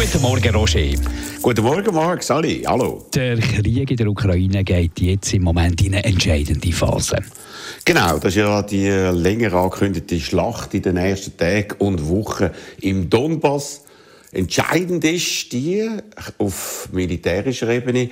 Guten Morgen, Roger. Guten Morgen, Marc, Sally, hallo. Der Krieg in der Ukraine geht jetzt im Moment in eine entscheidende Phase. Genau, das ist ja die länger angekündigte Schlacht in den nächsten Tagen und Wochen im Donbass. Entscheidend ist die auf militärischer Ebene,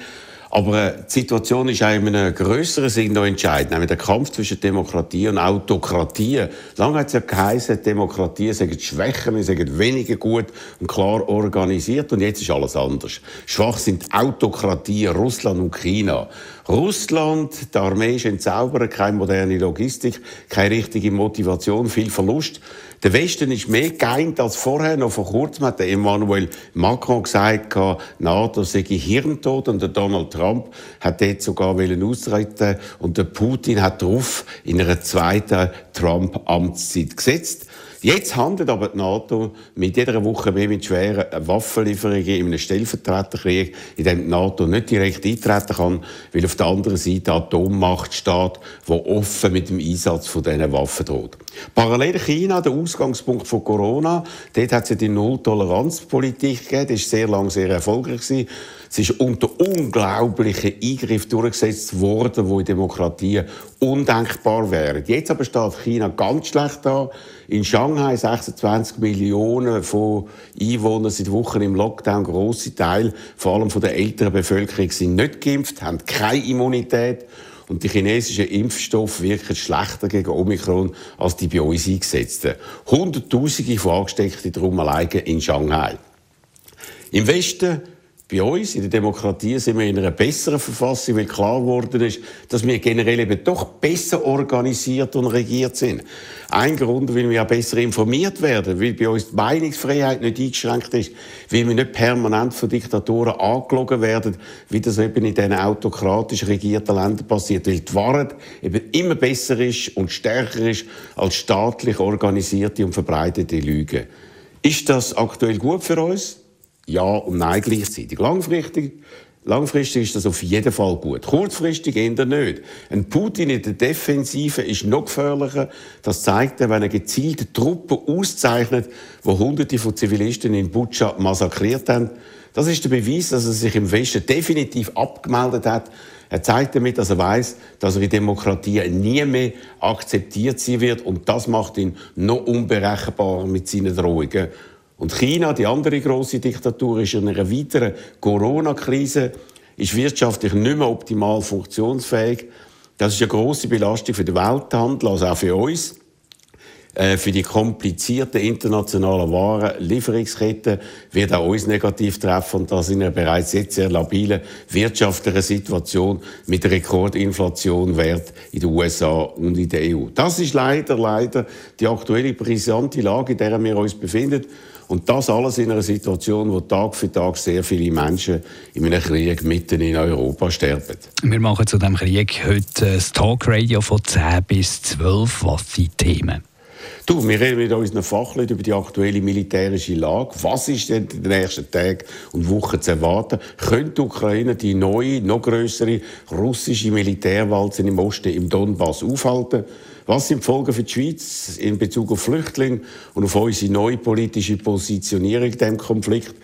aber die Situation ist auch in einem grösseren Sinn noch entscheidend, nämlich der Kampf zwischen Demokratie und Autokratie. Lange hat es ja geheißen, Demokratie sind schwächer, sind weniger gut und klar organisiert und jetzt ist alles anders. Schwach sind Autokratien, Russland und China. Russland, die Armee ist entzaubert, keine moderne Logistik, keine richtige Motivation, viel Verlust. Der Westen ist mehr geeint als vorher. Noch vor kurzem hat Emmanuel Macron gesagt, NATO sei Hirntod und der Donald Trump hat dort sogar austreten und der Putin hat darauf in einer zweiten Trump-Amtszeit gesetzt. Jetzt handelt aber die NATO mit jeder Woche mehr mit schweren Waffenlieferungen in einem Stellvertreterkrieg, in dem die NATO nicht direkt eintreten kann, weil auf der anderen Seite Atommacht steht, die offen mit dem Einsatz von diesen Waffen droht. Parallel China, der Ausgangspunkt von Corona, dort hat es ja die Null-Toleranz-Politik gegeben, die war sehr lange sehr erfolgreich. Gewesen. Es ist unter unglaublichen Eingriff durchgesetzt worden, wo in Demokratien undenkbar wären. Jetzt aber steht China ganz schlecht da. In Shanghai 26 Millionen von Einwohnern seit Wochen im Lockdown. Grosse Teil, vor allem von der älteren Bevölkerung, sind nicht geimpft, haben keine Immunität. Und die chinesischen Impfstoffe wirken schlechter gegen Omikron als die bei uns eingesetzten. Hunderttausende von Angesteckten drum alleine in Shanghai. Im Westen bei uns in der Demokratie sind wir in einer besseren Verfassung, weil klar geworden ist, dass wir generell eben doch besser organisiert und regiert sind. Ein Grund, weil wir auch besser informiert werden, weil bei uns die Meinungsfreiheit nicht eingeschränkt ist, weil wir nicht permanent von Diktatoren angelogen werden, wie das eben in diesen autokratisch regierten Ländern passiert, weil die Wahrheit eben immer besser ist und stärker ist als staatlich organisierte und verbreitete Lügen. Ist das aktuell gut für uns? Ja und Nein gleichzeitig. Langfristig, langfristig ist das auf jeden Fall gut. Kurzfristig eher nicht. Ein Putin in der Defensive ist noch gefährlicher. Das zeigt er, wenn er gezielte Truppen auszeichnet, die Hunderte von Zivilisten in Butscha massakriert haben. Das ist der Beweis, dass er sich im Westen definitiv abgemeldet hat. Er zeigt damit, dass er weiß, dass er in Demokratie nie mehr akzeptiert sein wird. Und das macht ihn noch unberechenbarer mit seinen Drohungen. Und China, die andere große Diktatur, ist in einer weiteren Corona-Krise, ist wirtschaftlich nicht mehr optimal funktionsfähig. Das ist eine große Belastung für den Welthandel, also auch für uns. Äh, für die komplizierten internationalen Warenlieferungsketten wird auch uns negativ treffen und das in einer bereits jetzt sehr labilen wirtschaftlichen Situation mit Rekordinflation wert in den USA und in der EU. Das ist leider, leider die aktuelle brisante Lage, in der wir uns befinden. Und das alles in einer Situation, wo Tag für Tag sehr viele Menschen in einem Krieg mitten in Europa sterben. Wir machen zu diesem Krieg heute ein Talkradio von 10 bis 12. Was sind die Themen? Du, wir reden mit unseren Fachleuten über die aktuelle militärische Lage. Was ist denn in den nächsten Tagen und Wochen zu erwarten? Könnte die Ukraine die neue, noch größere russische Militärwalze im Osten im Donbass aufhalten? Was sind die Folgen für die Schweiz in Bezug auf Flüchtlinge und auf unsere neue politische Positionierung in diesem Konflikt,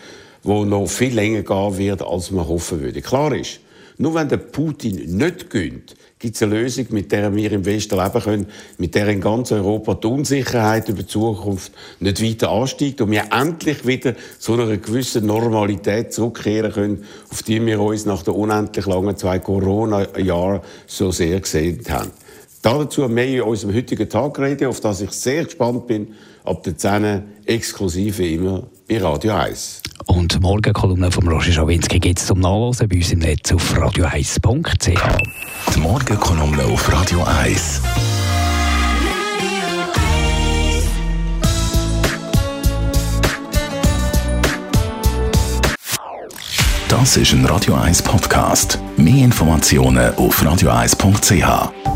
wo noch viel länger gehen wird, als man hoffen würde? Klar ist, nur wenn der Putin nicht gönnt, gibt es eine Lösung, mit der wir im Westen leben können, mit der in ganz Europa die Unsicherheit über die Zukunft nicht weiter ansteigt und wir endlich wieder zu einer gewissen Normalität zurückkehren können, auf die wir uns nach den unendlich langen zwei Corona-Jahren so sehr gesehen haben. Dazu mehr in unserem heutigen Tag reden, auf das ich sehr gespannt bin, ab der 10 exklusive immer bei Radio 1. Und morgen Kolumne von Roger Schawinski gibt es zum Nachlesen bei uns im Netz auf radio1.ch. Die Morgenkolumne auf Radio 1. Das ist ein Radio 1 Podcast. Mehr Informationen auf radio1.ch.